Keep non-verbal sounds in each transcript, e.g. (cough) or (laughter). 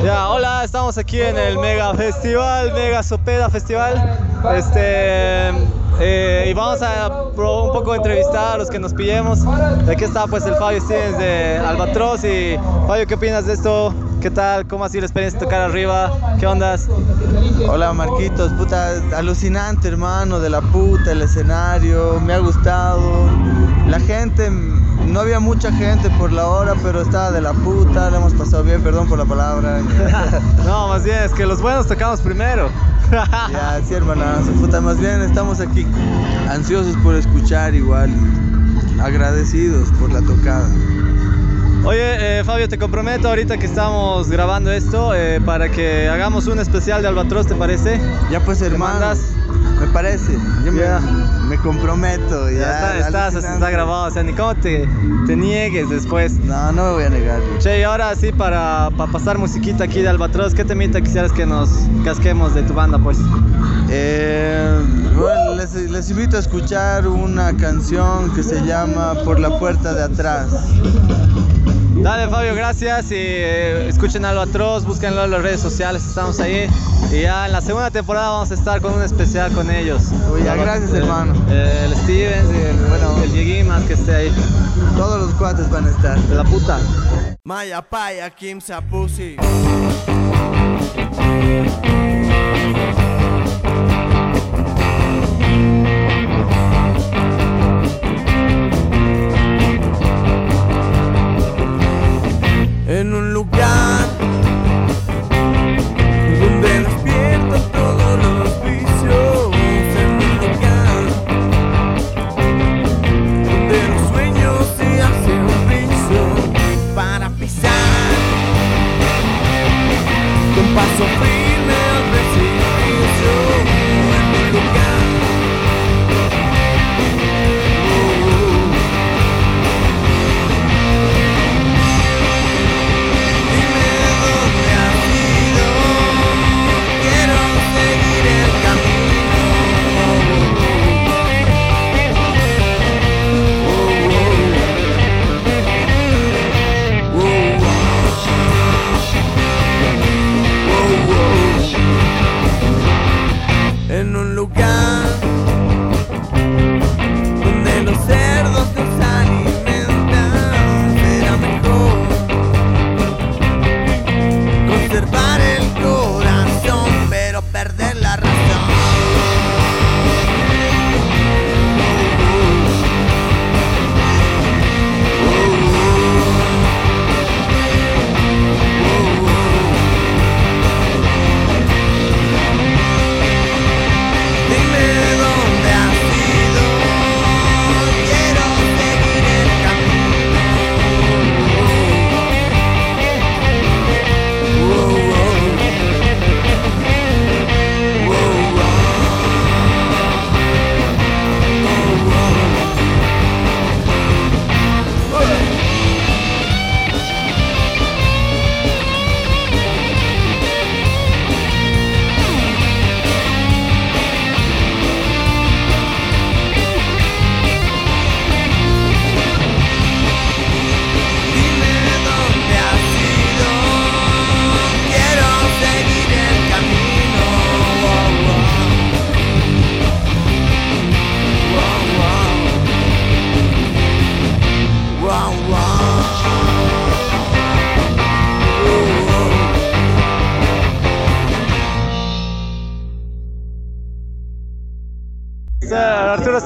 Ya, hola, estamos aquí en el Mega Festival, Mega Sopeda Festival. Este, eh, y vamos a un poco entrevistar a los que nos pillemos. Aquí está pues el Fabio Stevens de Albatros y Fabio, ¿qué opinas de esto? ¿Qué tal? ¿Cómo ha sido la experiencia de tocar arriba? ¿Qué ondas? Hola Marquitos, puta, alucinante hermano, de la puta, el escenario, me ha gustado. La gente, no había mucha gente por la hora, pero estaba de la puta, le hemos pasado bien, perdón por la palabra. (laughs) No, más bien es que los buenos tocamos primero. (laughs) Ya, sí hermanazo, puta, más bien estamos aquí ansiosos por escuchar igual, agradecidos por la tocada. Oye, eh, Fabio, te comprometo ahorita que estamos grabando esto eh, para que hagamos un especial de Albatros, ¿te parece? Ya pues hermano, me parece, yo me- Ya. Me, comprometo. Ya, Ya, está, alucinante. está grabado, o sea, ni cómo te, te niegues después. No, no me voy a negar. Che, y ahora sí, para, para pasar musiquita aquí de Albatros, ¿qué temita quisieras que nos casquemos de tu banda, pues? Eh, bueno, les, les invito a escuchar una canción que se llama Por la puerta de atrás. Dale, Fabio, gracias y eh, escuchen Albatros, búsquenlo en las redes sociales, estamos ahí. Y ya en la segunda temporada vamos a estar con un especial con ellos. Uy, ya, gracias, El- hermano. eh, El, Stevens y el, bueno, el Dieguimas que esté ahí. Todos los cuates van a estar. De la puta. Maya Paya Kim Sapusi. En un lugar donde despierto todos los vicios. En un lugar donde los sueños se hacen un piso para pisar con paso firme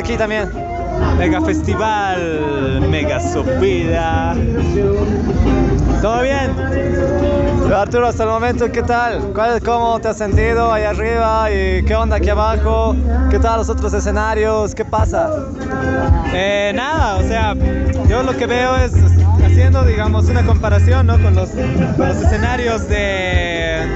aquí también. Mega Festival, Mega Sopida. ¿Todo bien? Arturo, hasta el momento, ¿qué tal? ¿Cuál, ¿Cómo te has sentido ahí arriba? ¿Y qué onda aquí abajo? ¿Qué tal los otros escenarios? ¿Qué pasa? Eh, nada, o sea, yo lo que veo es haciendo, digamos, una comparación ¿no? con, los, con los escenarios de,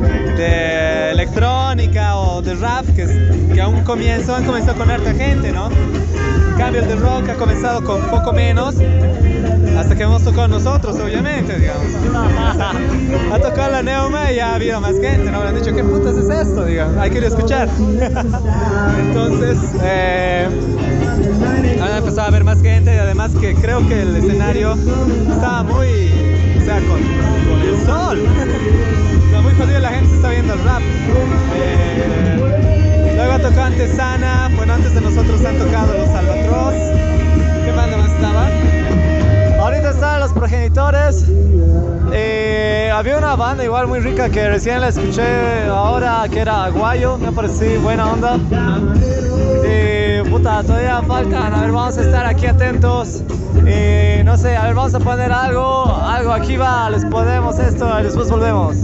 de electrónica o de rap, que, que a comienzo han comenzado con harta gente, ¿no? En cambio, de rock ha comenzado con poco menos, hasta que hemos tocado nosotros, obviamente, digamos. ha tocado la Neuma y ya ha habido más gente, ¿no? Me han dicho, ¿qué putas es esto? Digamos, hay que ir a escuchar. Entonces, eh, han empezado a ver más gente y además que creo que el escenario estaba muy, o sea, con el sol muy jodido la gente está viendo el rap. Eh, luego ha tocado antes Sana, bueno, antes de nosotros han tocado los Albatros. ¿Qué banda más estaba? Ahorita están los progenitores. Eh, había una banda igual muy rica que recién la escuché ahora, que era Aguayo, me pareció buena onda. Eh, puta, todavía faltan, a ver, vamos a estar aquí atentos. Eh, no sé, a ver, vamos a poner algo, algo aquí va, les podemos esto y después volvemos.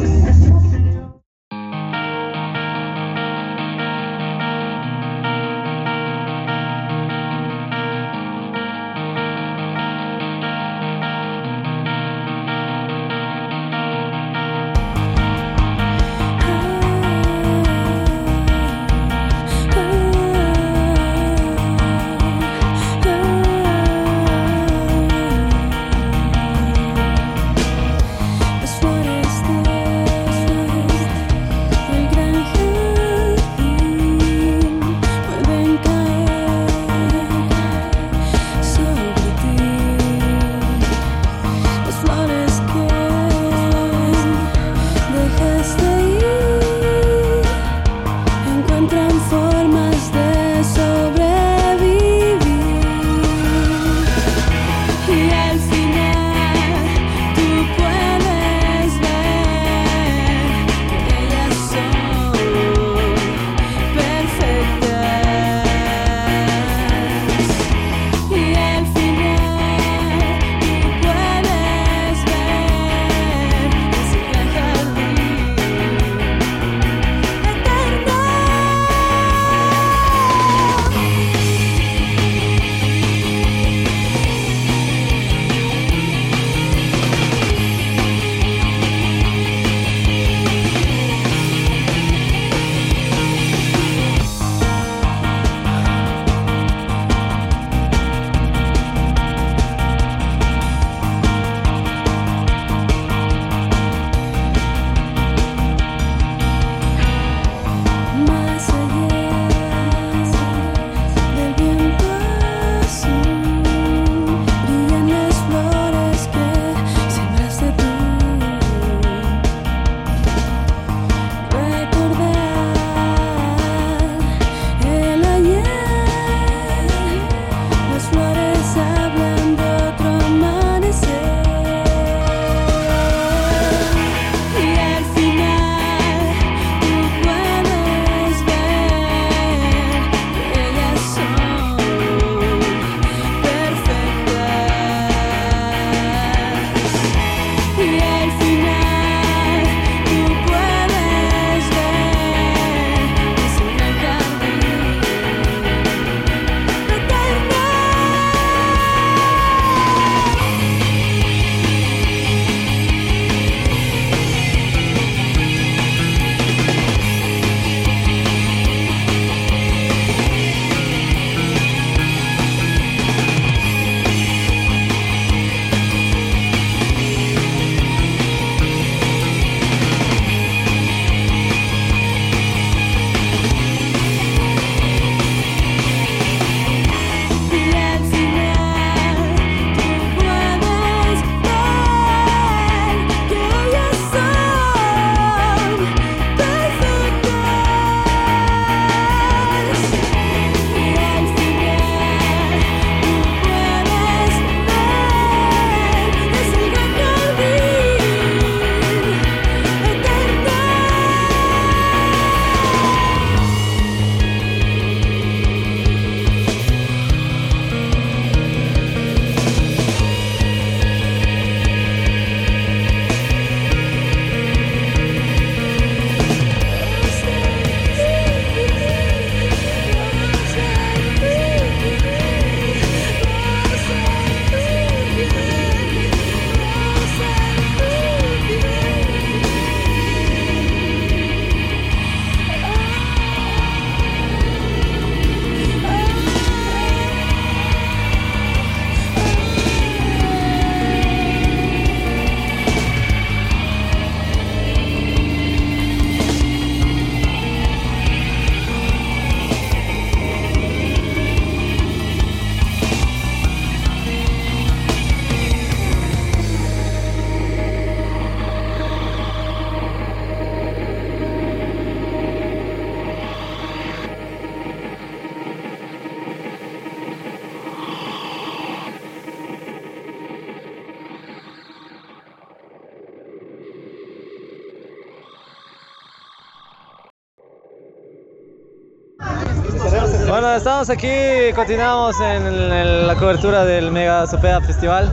Estamos aquí, continuamos en, la cobertura del Mega Sopeda Festival.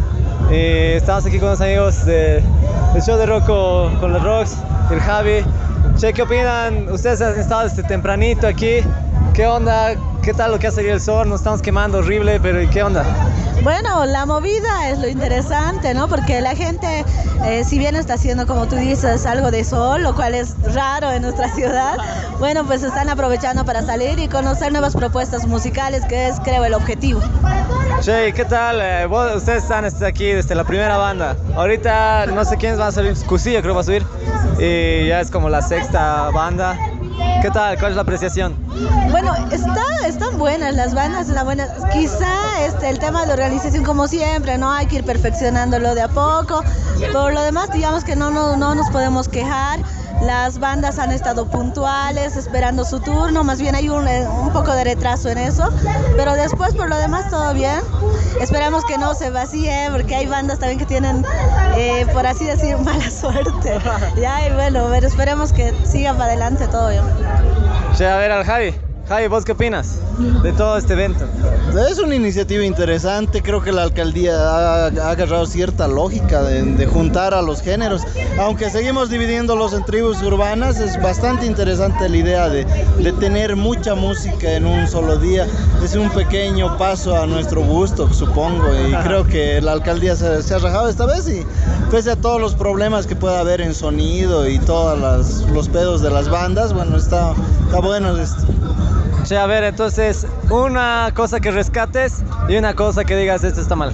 Y estamos aquí con los amigos de- del show de Rocco con los Rocks, el Javi. Che, ¿qué opinan? Ustedes han estado desde tempranito aquí. ¿Qué onda? ¿Qué tal lo que ha salido el sol? Nos estamos quemando horrible, pero ¿y qué onda? Bueno, la movida es lo interesante, ¿no? Porque la gente, eh, si bien está haciendo, como tú dices, algo de sol, lo cual es raro en nuestra (laughs) ciudad, bueno, pues están aprovechando para salir y conocer nuevas propuestas musicales, que es, creo, el objetivo. Che, ¿qué tal? Eh, ustedes están este, aquí desde la primera banda. Ahorita no sé quiénes van a salir. Cusillo creo va a subir. Y ya es como la sexta banda. ¿Qué tal? ¿Cuál es la apreciación? Bueno, está, están buenas las bandas, están buenas. Quizá este, el tema de la organización, como siempre, ¿no? Hay que ir perfeccionándolo de a poco. Por lo demás, digamos que no, no, no nos podemos quejar. Las bandas han estado puntuales, esperando su turno. Más bien hay un, eh, un poco de retraso en eso. Pero después, por lo demás, todo bien. Esperamos que no se vacíe, porque hay bandas también que tienen, eh, por así decir, (laughs) mala suerte. Ya, y bueno, pero esperemos que siga para adelante todo bien. Che, a ver al Javi. Javi, ¿vos qué opinas de todo este evento? Es una iniciativa interesante, creo que la alcaldía ha, ha agarrado cierta lógica de, de juntar a los géneros. Aunque seguimos dividiéndolos en tribus urbanas, es bastante interesante la idea de, de tener mucha música en un solo día. Es un pequeño paso a nuestro gusto, supongo, y creo que la alcaldía se, se ha rajado esta vez y pese a todos los problemas que pueda haber en sonido y todos los pedos de las bandas, bueno, está, está bueno esto. Che, a ver, entonces, una cosa que rescates y una cosa que digas, esto está mal.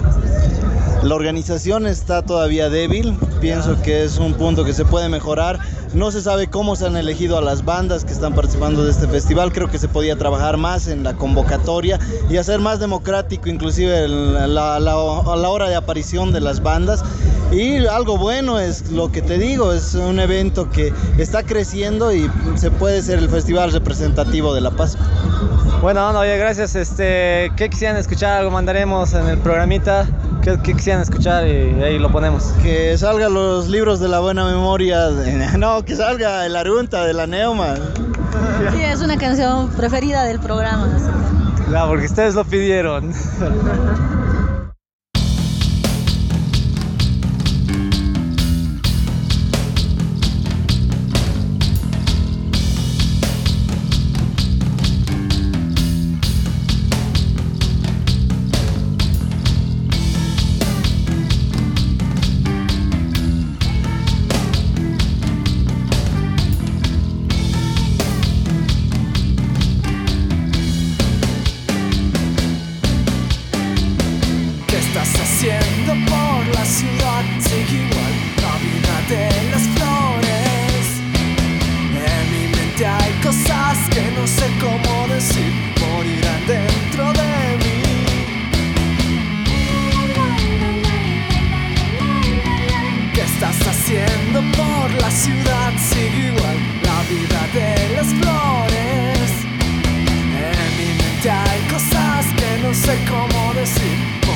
La organización está todavía débil, pienso que es un punto que se puede mejorar. No se sabe cómo se han elegido a las bandas que están participando de este festival. Creo que se podía trabajar más en la convocatoria y hacer más democrático inclusive la, la- la hora de aparición de las bandas. Y algo bueno es lo que te digo, es un evento que está creciendo y se puede ser el festival representativo de La Paz. Bueno, no, oye, gracias. Este, ¿Qué quisieran escuchar? Algo mandaremos en el programita. ¿Qué, qué quisieran escuchar? Y ahí lo ponemos. Que salgan los libros de la buena memoria, de- (laughs) no, que salga el Arunta de la Neuma. Sí, es una canción preferida del programa. así que- Claro, porque ustedes lo pidieron. (laughs) policy.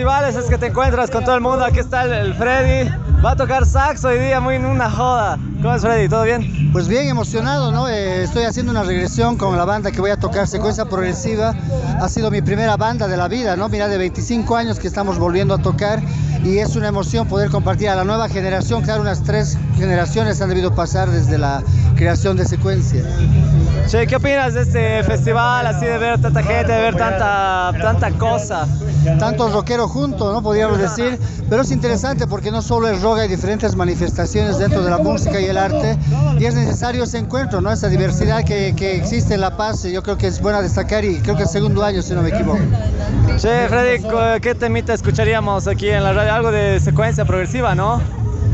Festivales es que te encuentras con todo el mundo. Aquí está el, el Freddy. Va a tocar saxo hoy día, muy en una joda. ¿Cómo es Freddy? ¿Todo bien? Pues bien emocionado, ¿no? Eh, estoy haciendo una regresión con la banda que voy a tocar, Secuencia Progresiva. Ha sido mi primera banda de la vida, ¿no? Mira, de 25 años que estamos volviendo a tocar y es una emoción poder compartir a la nueva generación. Claro, unas tres generaciones han debido pasar desde la creación de Secuencia. Che, ¿qué opinas de este festival, así de ver tanta gente, de ver tanta, tanta cosa? Tantos rockeros juntos, ¿no? Podríamos decir. Pero es interesante porque no solo es rock, hay diferentes manifestaciones dentro de la música y el arte. Y es necesario ese encuentro, ¿no? Esa diversidad que, que existe en La Paz. Yo creo que es buena destacar y creo que es segundo año, si no me equivoco. Che, Freddy, ¿qué temita escucharíamos aquí en la radio? Algo de secuencia progresiva, ¿no?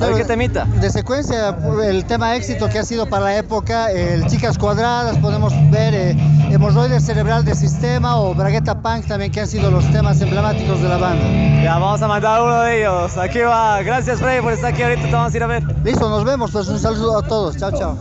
A ver, ¿qué temita? De secuencia, el tema éxito que ha sido para la época, el Chicas Cuadradas, podemos ver eh, Hemorroide Cerebral de Sistema o Bragueta Punk también, que han sido los temas emblemáticos de la banda. Ya, vamos a mandar uno de ellos. Aquí va. Gracias, Freddy, por estar aquí. Ahorita te vamos a ir a ver. Listo, nos vemos. Pues un saludo a todos. Chao, chao.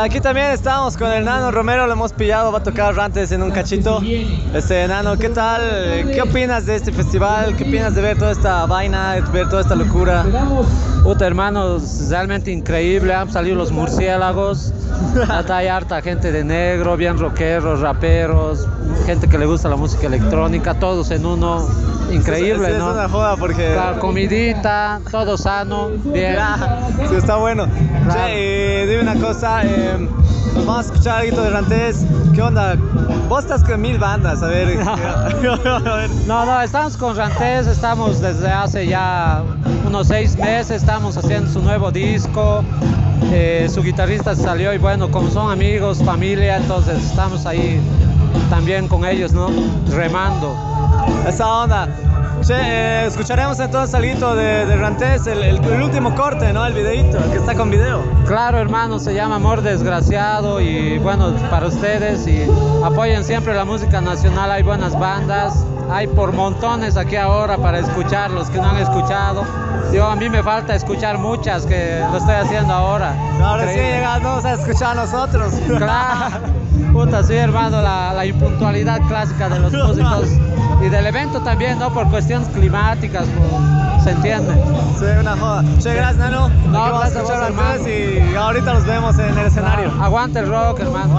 Aquí también estamos con el Nano Romero, lo hemos pillado, va a tocar Rantes en un cachito. Este Nano, ¿qué tal? ¿Qué opinas de este festival? ¿Qué opinas de ver toda esta vaina, de ver toda esta locura? Puta hermanos, realmente increíble, han salido los murciélagos, hasta hay harta gente de negro, bien rockeros, raperos, gente que le gusta la música electrónica, todos en uno, increíble, sí, ¿no? Es una joda porque... La comidita, todo sano, bien. (laughs) sí, está bueno. Che, dime una cosa, eh, nos vamos a escuchar algo de Rantés. ¿Qué onda? Vos estás con mil bandas, a ver. (laughs) no, no, estamos con Rantés, estamos desde hace ya unos seis meses, estamos haciendo su nuevo disco. Eh, su guitarrista salió y bueno, como son amigos, familia, entonces estamos ahí también con ellos, ¿no? Remando. Esa onda. Che, eh, escucharemos entonces algo de, de Rantés, el, el, el, último corte, ¿no? El videito, el que está con video. Claro, hermano, se llama Amor Desgraciado y bueno, para ustedes y apoyen siempre la música nacional, hay buenas bandas, hay por montones aquí ahora para escuchar los que no han escuchado. Yo a mí me falta escuchar muchas que lo estoy haciendo ahora. Ahora sí llegamos a escuchar a nosotros. Claro. (laughs) Puta, sí, hermano, la, la, impuntualidad clásica de los músicos y del evento también, ¿no? Por cuestiones climáticas, por, ¿se entiende? Sí, una joda. Che, gracias, Nano. No, gracias a vos, hermano. Y ahorita nos vemos en el escenario. No, aguante el rock, hermano.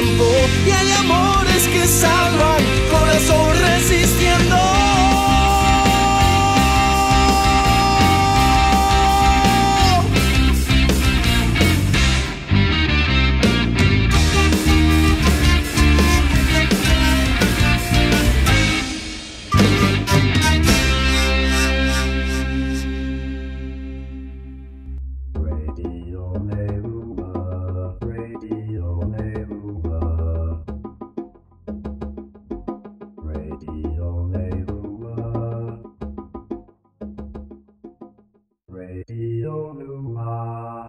Tiempo.